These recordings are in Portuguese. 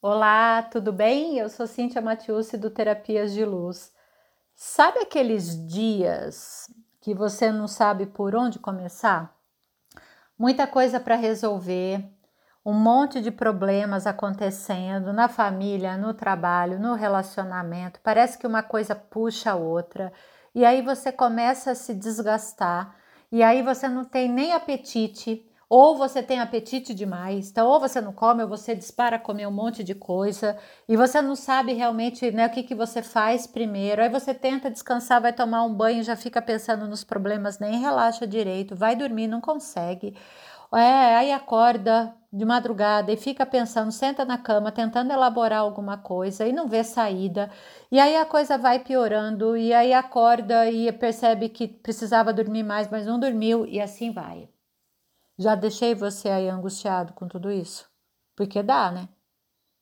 Olá, tudo bem? Eu sou Cíntia Matiusi do Terapias de Luz. Sabe aqueles dias que você não sabe por onde começar? Muita coisa para resolver, um monte de problemas acontecendo na família, no trabalho, no relacionamento. Parece que uma coisa puxa a outra e aí você começa a se desgastar e aí você não tem nem apetite ou você tem apetite demais, então ou você não come, ou você dispara a comer um monte de coisa, e você não sabe realmente né, o que, que você faz primeiro. Aí você tenta descansar, vai tomar um banho, já fica pensando nos problemas, nem relaxa direito, vai dormir, não consegue. É, aí acorda de madrugada e fica pensando, senta na cama, tentando elaborar alguma coisa e não vê saída. E aí a coisa vai piorando, e aí acorda e percebe que precisava dormir mais, mas não dormiu, e assim vai. Já deixei você aí angustiado com tudo isso? Porque dá, né?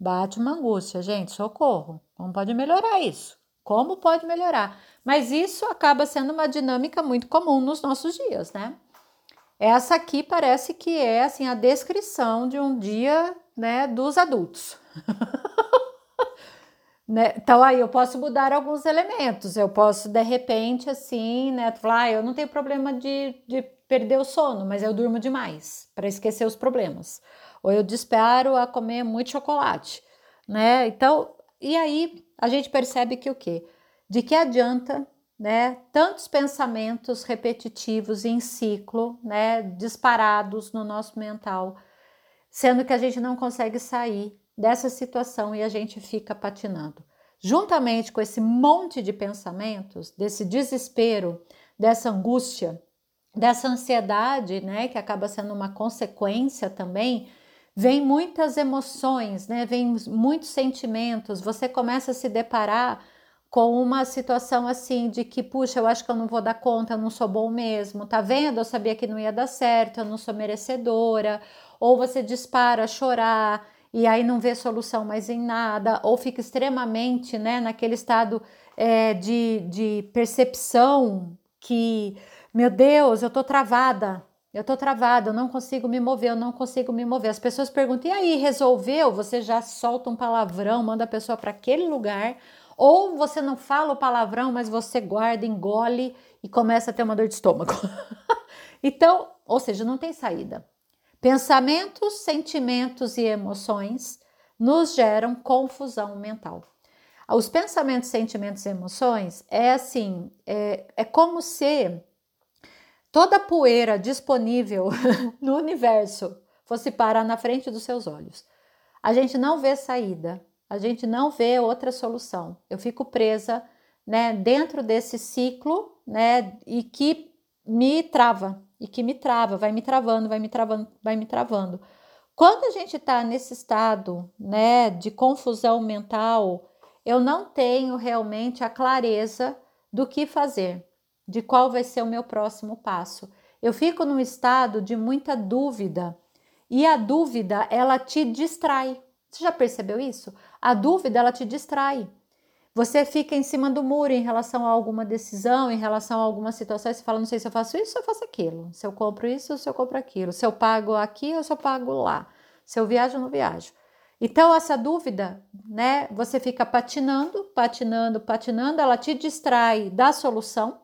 Bate uma angústia, gente, socorro. Como pode melhorar isso? Como pode melhorar? Mas isso acaba sendo uma dinâmica muito comum nos nossos dias, né? Essa aqui parece que é assim a descrição de um dia, né, dos adultos. né? Então aí eu posso mudar alguns elementos. Eu posso de repente assim, né, falar, ah, eu não tenho problema de, de perder o sono, mas eu durmo demais para esquecer os problemas. Ou eu disparo a comer muito chocolate, né? Então, e aí a gente percebe que o quê? De que adianta, né? Tantos pensamentos repetitivos em ciclo, né? Disparados no nosso mental, sendo que a gente não consegue sair dessa situação e a gente fica patinando. Juntamente com esse monte de pensamentos, desse desespero, dessa angústia, dessa ansiedade, né, que acaba sendo uma consequência também, vem muitas emoções, né, vem muitos sentimentos. Você começa a se deparar com uma situação assim de que, puxa, eu acho que eu não vou dar conta, eu não sou bom mesmo, tá vendo? Eu sabia que não ia dar certo, eu não sou merecedora. Ou você dispara a chorar e aí não vê solução mais em nada, ou fica extremamente, né, naquele estado é, de, de percepção que meu Deus, eu tô travada. Eu tô travada, eu não consigo me mover, eu não consigo me mover. As pessoas perguntam: "E aí, resolveu?" Você já solta um palavrão, manda a pessoa para aquele lugar, ou você não fala o palavrão, mas você guarda, engole e começa a ter uma dor de estômago. então, ou seja, não tem saída. Pensamentos, sentimentos e emoções nos geram confusão mental. Os pensamentos, sentimentos e emoções é assim, é, é como se toda a poeira disponível no universo fosse parar na frente dos seus olhos. A gente não vê saída, a gente não vê outra solução. Eu fico presa, né, dentro desse ciclo, né, e que me trava, e que me trava, vai me travando, vai me travando, vai me travando. Quando a gente está nesse estado, né, de confusão mental, eu não tenho realmente a clareza do que fazer de qual vai ser o meu próximo passo. Eu fico num estado de muita dúvida e a dúvida ela te distrai. Você já percebeu isso? A dúvida ela te distrai. Você fica em cima do muro em relação a alguma decisão, em relação a alguma situação, você fala, não sei se eu faço isso ou eu faço aquilo, se eu compro isso ou se eu compro aquilo, se eu pago aqui ou se eu pago lá, se eu viajo ou não viajo. Então, essa dúvida, né, você fica patinando, patinando, patinando, ela te distrai da solução,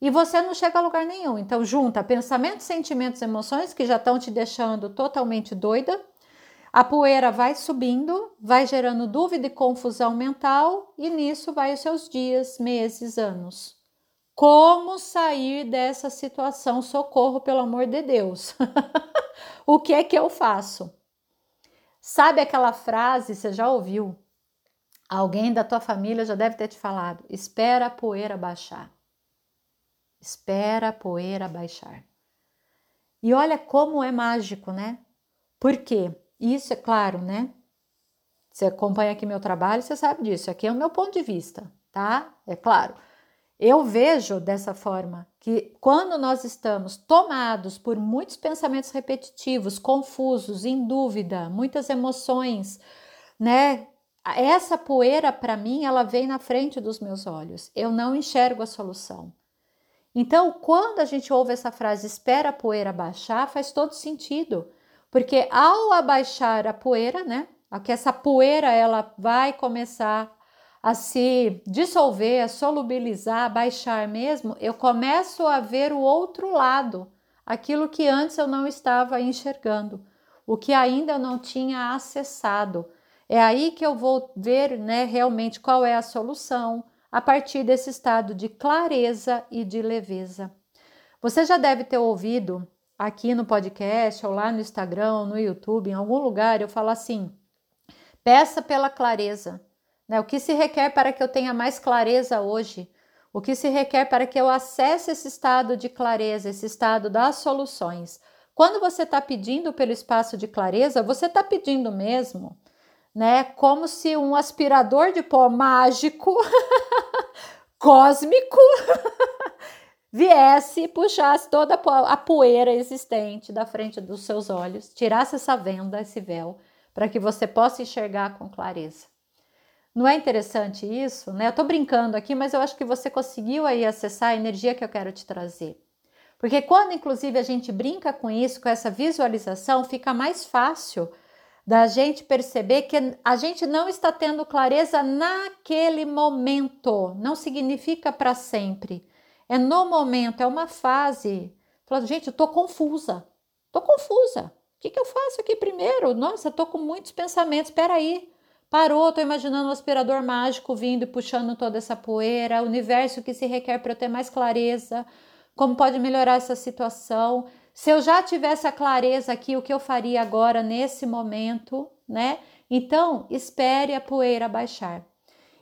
e você não chega a lugar nenhum. Então, junta pensamentos, sentimentos, emoções que já estão te deixando totalmente doida. A poeira vai subindo, vai gerando dúvida e confusão mental, e nisso vai os seus dias, meses, anos. Como sair dessa situação? Socorro, pelo amor de Deus. o que é que eu faço? Sabe aquela frase, você já ouviu? Alguém da tua família já deve ter te falado: espera a poeira baixar espera a poeira baixar. E olha como é mágico, né? Porque isso é claro, né? Você acompanha aqui meu trabalho, você sabe disso. Aqui é o meu ponto de vista, tá? É claro. Eu vejo dessa forma que quando nós estamos tomados por muitos pensamentos repetitivos, confusos, em dúvida, muitas emoções, né? Essa poeira para mim, ela vem na frente dos meus olhos. Eu não enxergo a solução. Então, quando a gente ouve essa frase espera a poeira baixar, faz todo sentido, porque ao abaixar a poeira, né, que essa poeira ela vai começar a se dissolver, a solubilizar, a baixar mesmo, eu começo a ver o outro lado, aquilo que antes eu não estava enxergando, o que ainda eu não tinha acessado. É aí que eu vou ver né, realmente qual é a solução a partir desse estado de clareza e de leveza. Você já deve ter ouvido aqui no podcast, ou lá no Instagram, no YouTube, em algum lugar, eu falo assim: peça pela clareza. Né? O que se requer para que eu tenha mais clareza hoje? O que se requer para que eu acesse esse estado de clareza, esse estado das soluções? Quando você está pedindo pelo espaço de clareza, você está pedindo mesmo, né? Como se um aspirador de pó mágico, cósmico, viesse e puxasse toda a poeira existente da frente dos seus olhos, tirasse essa venda, esse véu, para que você possa enxergar com clareza. Não é interessante isso, né? Eu tô brincando aqui, mas eu acho que você conseguiu aí acessar a energia que eu quero te trazer. Porque quando, inclusive, a gente brinca com isso, com essa visualização, fica mais fácil da gente perceber que a gente não está tendo clareza naquele momento. Não significa para sempre. É no momento, é uma fase. Falando, gente, eu tô confusa. Tô confusa. O que, que eu faço aqui primeiro? Nossa, tô com muitos pensamentos. Espera aí. Parou, tô imaginando um aspirador mágico vindo e puxando toda essa poeira, o universo que se requer para eu ter mais clareza, como pode melhorar essa situação. Se eu já tivesse a clareza aqui, o que eu faria agora nesse momento, né? Então, espere a poeira baixar.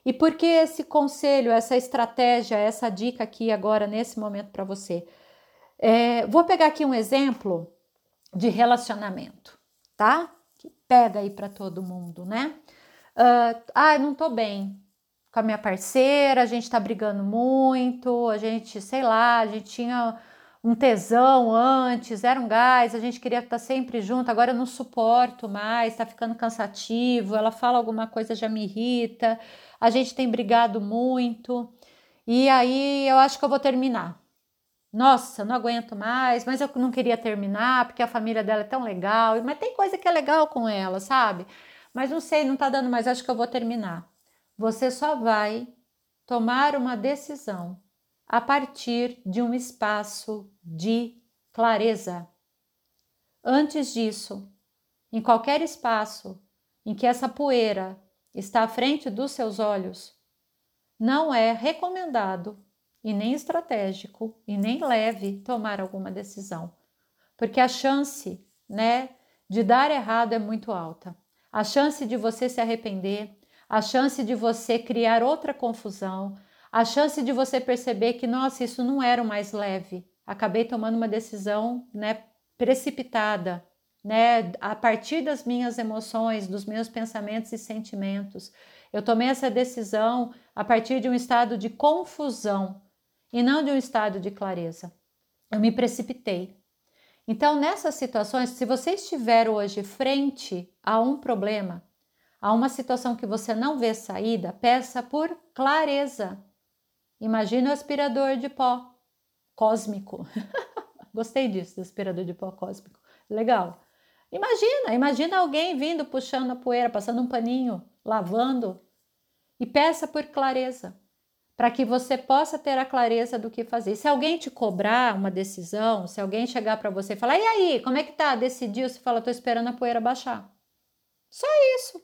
E por que esse conselho, essa estratégia, essa dica aqui agora nesse momento para você? É, vou pegar aqui um exemplo de relacionamento, tá? Que pega aí para todo mundo, né? Uh, ah, não tô bem com a minha parceira, a gente tá brigando muito, a gente, sei lá, a gente tinha um tesão antes, era um gás, a gente queria estar sempre junto, agora eu não suporto mais, tá ficando cansativo, ela fala alguma coisa já me irrita, a gente tem brigado muito, e aí eu acho que eu vou terminar. Nossa, não aguento mais, mas eu não queria terminar porque a família dela é tão legal, mas tem coisa que é legal com ela, sabe? Mas não sei, não tá dando mais, acho que eu vou terminar. Você só vai tomar uma decisão a partir de um espaço de clareza. Antes disso, em qualquer espaço em que essa poeira está à frente dos seus olhos, não é recomendado e nem estratégico e nem leve tomar alguma decisão, porque a chance, né, de dar errado é muito alta. A chance de você se arrepender, a chance de você criar outra confusão, a chance de você perceber que, nossa, isso não era o mais leve. Acabei tomando uma decisão, né, precipitada, né, a partir das minhas emoções, dos meus pensamentos e sentimentos. Eu tomei essa decisão a partir de um estado de confusão e não de um estado de clareza. Eu me precipitei. Então, nessas situações, se você estiver hoje frente a um problema, a uma situação que você não vê saída, peça por clareza. Imagina o aspirador de pó cósmico. Gostei disso, do aspirador de pó cósmico. Legal. Imagina, imagina alguém vindo puxando a poeira, passando um paninho, lavando. E peça por clareza, para que você possa ter a clareza do que fazer. Se alguém te cobrar uma decisão, se alguém chegar para você e falar: "E aí, como é que tá? Decidiu?" Você fala: "Tô esperando a poeira baixar". Só isso.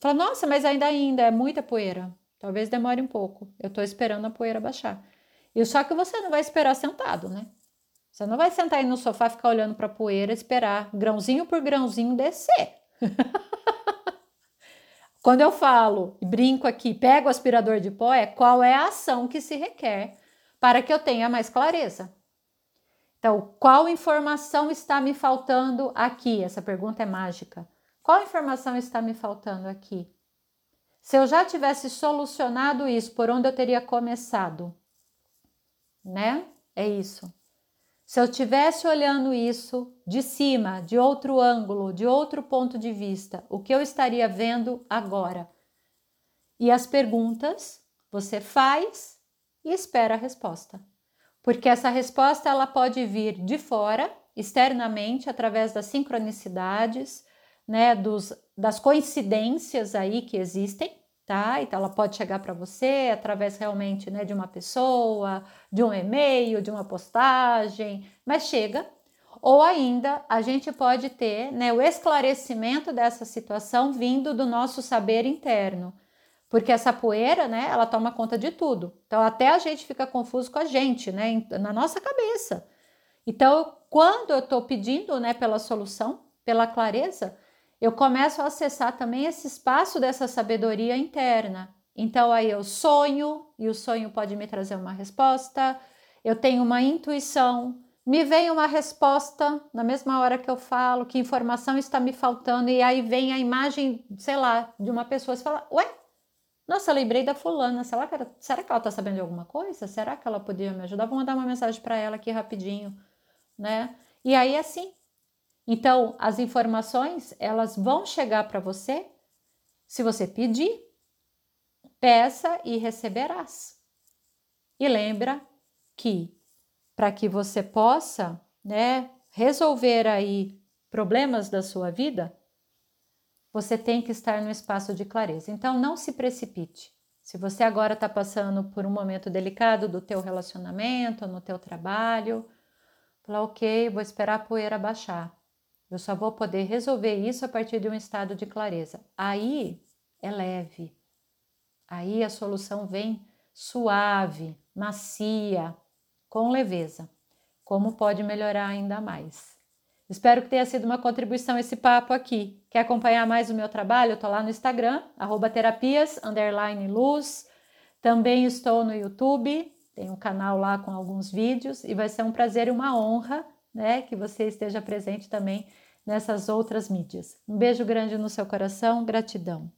Fala: "Nossa, mas ainda ainda é muita poeira. Talvez demore um pouco. Eu tô esperando a poeira baixar". E só que você não vai esperar sentado, né? Você não vai sentar aí no sofá, ficar olhando para a poeira, esperar grãozinho por grãozinho descer. Quando eu falo brinco aqui, pego o aspirador de pó, é qual é a ação que se requer para que eu tenha mais clareza. Então, qual informação está me faltando aqui? Essa pergunta é mágica. Qual informação está me faltando aqui? Se eu já tivesse solucionado isso, por onde eu teria começado? Né? É isso. Se eu estivesse olhando isso de cima, de outro ângulo, de outro ponto de vista, o que eu estaria vendo agora? E as perguntas você faz e espera a resposta. Porque essa resposta ela pode vir de fora, externamente, através das sincronicidades, né, dos das coincidências aí que existem, tá? Então ela pode chegar para você através realmente, né, de uma pessoa, de um e-mail, de uma postagem, mas chega. Ou ainda a gente pode ter, né, o esclarecimento dessa situação vindo do nosso saber interno. Porque essa poeira, né, ela toma conta de tudo. Então até a gente fica confuso com a gente, né, na nossa cabeça. Então, quando eu estou pedindo, né, pela solução, pela clareza, eu começo a acessar também esse espaço dessa sabedoria interna. Então aí eu sonho e o sonho pode me trazer uma resposta. Eu tenho uma intuição, me vem uma resposta na mesma hora que eu falo, que informação está me faltando e aí vem a imagem, sei lá, de uma pessoa e fala: "Ué, nossa, lembrei da fulana. Será que, ela, será que ela está sabendo de alguma coisa? Será que ela podia me ajudar? Vou mandar uma mensagem para ela aqui rapidinho, né? E aí assim, então, as informações, elas vão chegar para você se você pedir. Peça e receberás. E lembra que para que você possa, né, resolver aí problemas da sua vida, você tem que estar no espaço de clareza. Então, não se precipite. Se você agora está passando por um momento delicado do teu relacionamento, no teu trabalho, fala, ok, vou esperar a poeira baixar. Eu só vou poder resolver isso a partir de um estado de clareza. Aí é leve. Aí a solução vem suave, macia, com leveza. Como pode melhorar ainda mais? Espero que tenha sido uma contribuição esse papo aqui. Quer acompanhar mais o meu trabalho? Eu estou lá no Instagram, terapias, luz. Também estou no YouTube, tem um canal lá com alguns vídeos e vai ser um prazer e uma honra né, que você esteja presente também nessas outras mídias. Um beijo grande no seu coração, gratidão.